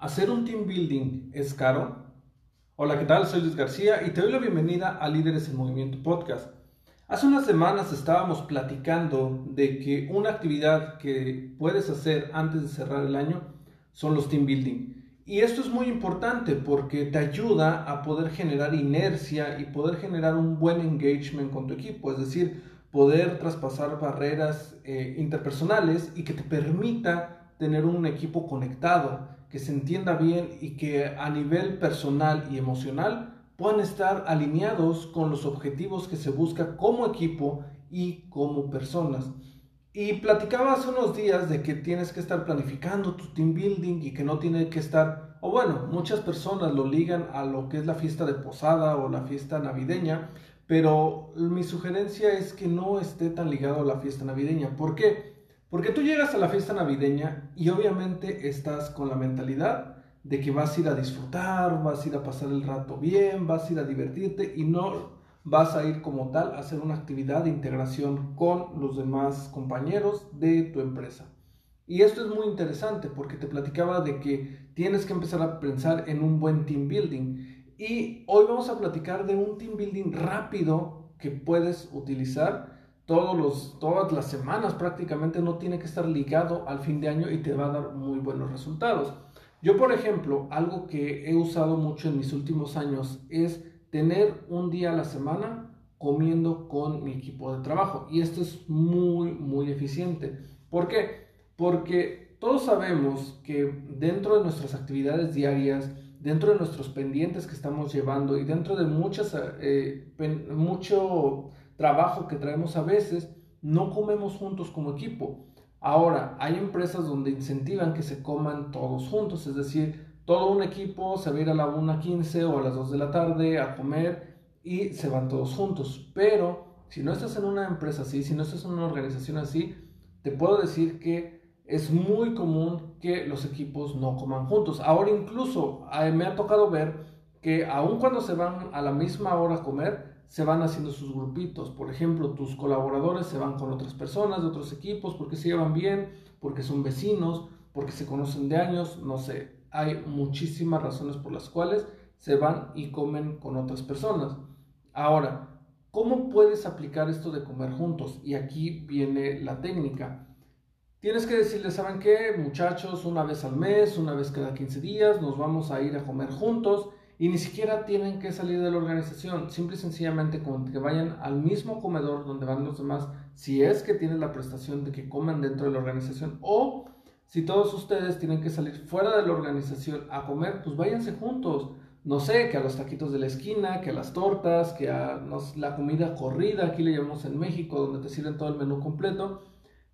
¿Hacer un team building es caro? Hola, ¿qué tal? Soy Luis García y te doy la bienvenida a Líderes en Movimiento Podcast. Hace unas semanas estábamos platicando de que una actividad que puedes hacer antes de cerrar el año son los team building. Y esto es muy importante porque te ayuda a poder generar inercia y poder generar un buen engagement con tu equipo, es decir, poder traspasar barreras eh, interpersonales y que te permita tener un equipo conectado, que se entienda bien y que a nivel personal y emocional puedan estar alineados con los objetivos que se busca como equipo y como personas. Y platicaba hace unos días de que tienes que estar planificando tu team building y que no tiene que estar, o bueno, muchas personas lo ligan a lo que es la fiesta de posada o la fiesta navideña, pero mi sugerencia es que no esté tan ligado a la fiesta navideña. ¿Por qué? Porque tú llegas a la fiesta navideña y obviamente estás con la mentalidad de que vas a ir a disfrutar, vas a ir a pasar el rato bien, vas a ir a divertirte y no vas a ir como tal a hacer una actividad de integración con los demás compañeros de tu empresa. Y esto es muy interesante porque te platicaba de que tienes que empezar a pensar en un buen team building. Y hoy vamos a platicar de un team building rápido que puedes utilizar todos los, todas las semanas prácticamente, no tiene que estar ligado al fin de año y te va a dar muy buenos resultados. Yo, por ejemplo, algo que he usado mucho en mis últimos años es tener un día a la semana comiendo con mi equipo de trabajo. Y esto es muy, muy eficiente. ¿Por qué? Porque todos sabemos que dentro de nuestras actividades diarias, dentro de nuestros pendientes que estamos llevando y dentro de muchas, eh, mucho trabajo que traemos a veces, no comemos juntos como equipo. Ahora, hay empresas donde incentivan que se coman todos juntos, es decir, todo un equipo se va a ir a la 1.15 o a las 2 de la tarde a comer y se van todos juntos. Pero si no estás en una empresa así, si no estás en una organización así, te puedo decir que es muy común que los equipos no coman juntos. Ahora incluso me ha tocado ver que aun cuando se van a la misma hora a comer, se van haciendo sus grupitos. Por ejemplo, tus colaboradores se van con otras personas de otros equipos porque se llevan bien, porque son vecinos, porque se conocen de años, no sé. Hay muchísimas razones por las cuales se van y comen con otras personas. Ahora, ¿cómo puedes aplicar esto de comer juntos? Y aquí viene la técnica. Tienes que decirles, ¿saben qué? Muchachos, una vez al mes, una vez cada 15 días, nos vamos a ir a comer juntos y ni siquiera tienen que salir de la organización, simple y sencillamente con que vayan al mismo comedor donde van los demás, si es que tienen la prestación de que coman dentro de la organización o si todos ustedes tienen que salir fuera de la organización a comer, pues váyanse juntos. No sé, que a los taquitos de la esquina, que a las tortas, que a la comida corrida, aquí le llamamos en México, donde te sirven todo el menú completo,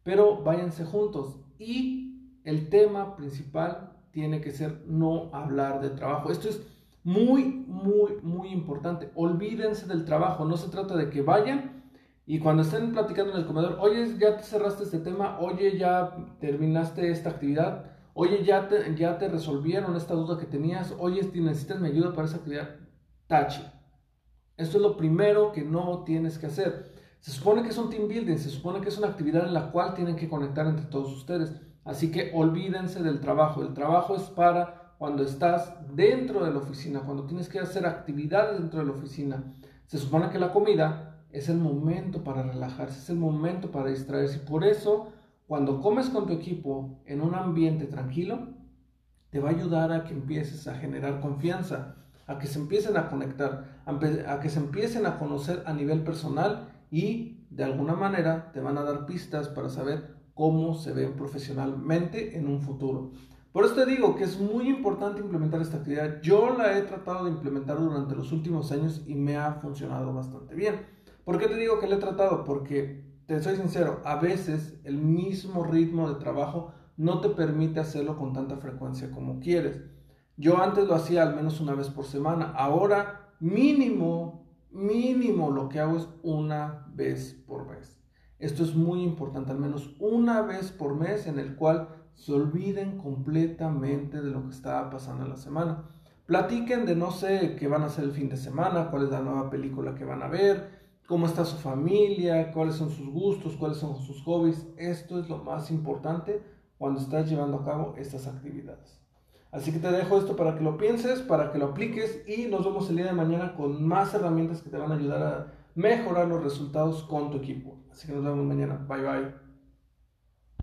pero váyanse juntos. Y el tema principal tiene que ser no hablar de trabajo. Esto es muy, muy, muy importante. Olvídense del trabajo. No se trata de que vayan y cuando estén platicando en el comedor, oye, ya te cerraste este tema, oye, ya terminaste esta actividad, oye, ya te, ya te resolvieron esta duda que tenías, oye, si necesitas mi ayuda para esa actividad, tache. Esto es lo primero que no tienes que hacer. Se supone que es un team building, se supone que es una actividad en la cual tienen que conectar entre todos ustedes. Así que olvídense del trabajo. El trabajo es para cuando estás dentro de la oficina, cuando tienes que hacer actividades dentro de la oficina. Se supone que la comida es el momento para relajarse, es el momento para distraerse. Y por eso, cuando comes con tu equipo en un ambiente tranquilo, te va a ayudar a que empieces a generar confianza, a que se empiecen a conectar, a que se empiecen a conocer a nivel personal y de alguna manera te van a dar pistas para saber cómo se ven profesionalmente en un futuro. Por eso te digo que es muy importante implementar esta actividad. Yo la he tratado de implementar durante los últimos años y me ha funcionado bastante bien. ¿Por qué te digo que lo he tratado? Porque, te soy sincero, a veces el mismo ritmo de trabajo no te permite hacerlo con tanta frecuencia como quieres. Yo antes lo hacía al menos una vez por semana, ahora mínimo, mínimo lo que hago es una vez por mes. Esto es muy importante, al menos una vez por mes en el cual se olviden completamente de lo que estaba pasando en la semana. Platiquen de no sé qué van a hacer el fin de semana, cuál es la nueva película que van a ver, cómo está su familia, cuáles son sus gustos, cuáles son sus hobbies. Esto es lo más importante cuando estás llevando a cabo estas actividades. Así que te dejo esto para que lo pienses, para que lo apliques y nos vemos el día de mañana con más herramientas que te van a ayudar a mejorar los resultados con tu equipo. Así que nos vemos mañana. Bye bye.